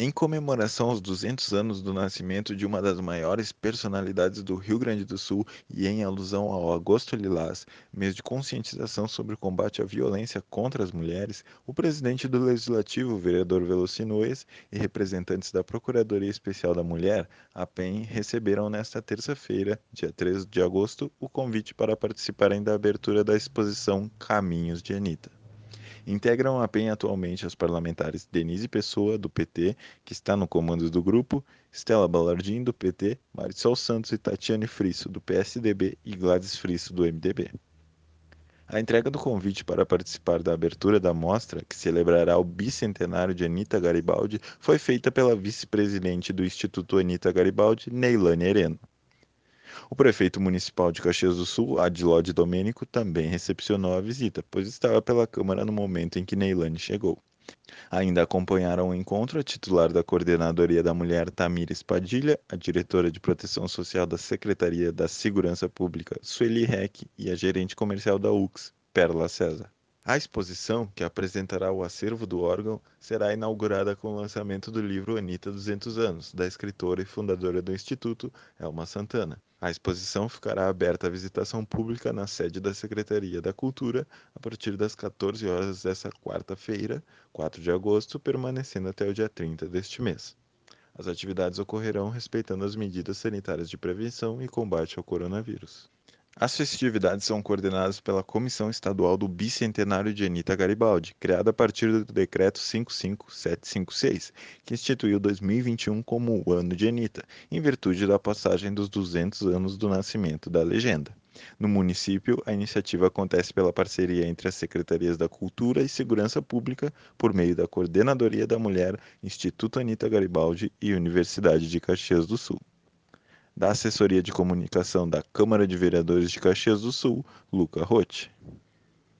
Em comemoração aos 200 anos do nascimento de uma das maiores personalidades do Rio Grande do Sul e em alusão ao Agosto Lilás, mês de conscientização sobre o combate à violência contra as mulheres, o presidente do Legislativo, vereador Velocinoes, e representantes da Procuradoria Especial da Mulher, a PEN, receberam nesta terça-feira, dia 13 de agosto, o convite para participarem da abertura da exposição Caminhos de Anitta. Integram a PEN atualmente as parlamentares Denise Pessoa, do PT, que está no comando do grupo, Stella Ballardim, do PT, Marisol Santos e Tatiane Frisso, do PSDB e Gladys Frisso, do MDB. A entrega do convite para participar da abertura da mostra, que celebrará o bicentenário de Anita Garibaldi, foi feita pela vice-presidente do Instituto Anita Garibaldi, Neilane Hereno. O prefeito municipal de Caxias do Sul, Adilode Domênico, também recepcionou a visita, pois estava pela Câmara no momento em que Neilane chegou. Ainda acompanharam o encontro a titular da Coordenadoria da Mulher, Tamires Padilha, a diretora de Proteção Social da Secretaria da Segurança Pública, Sueli Reck, e a gerente comercial da UX, Perla César. A exposição, que apresentará o acervo do órgão, será inaugurada com o lançamento do livro Anitta 200 anos, da escritora e fundadora do Instituto, Elma Santana. A exposição ficará aberta à visitação pública na sede da Secretaria da Cultura a partir das 14 horas desta quarta-feira, 4 de agosto, permanecendo até o dia 30 deste mês. As atividades ocorrerão respeitando as medidas sanitárias de prevenção e combate ao coronavírus. As festividades são coordenadas pela Comissão Estadual do Bicentenário de Anita Garibaldi, criada a partir do Decreto 55756, que instituiu 2021 como o Ano de Anita, em virtude da passagem dos 200 anos do nascimento da legenda. No município, a iniciativa acontece pela parceria entre as Secretarias da Cultura e Segurança Pública, por meio da Coordenadoria da Mulher, Instituto Anita Garibaldi e Universidade de Caxias do Sul da Assessoria de Comunicação da Câmara de Vereadores de Caxias do Sul, Luca Rotti.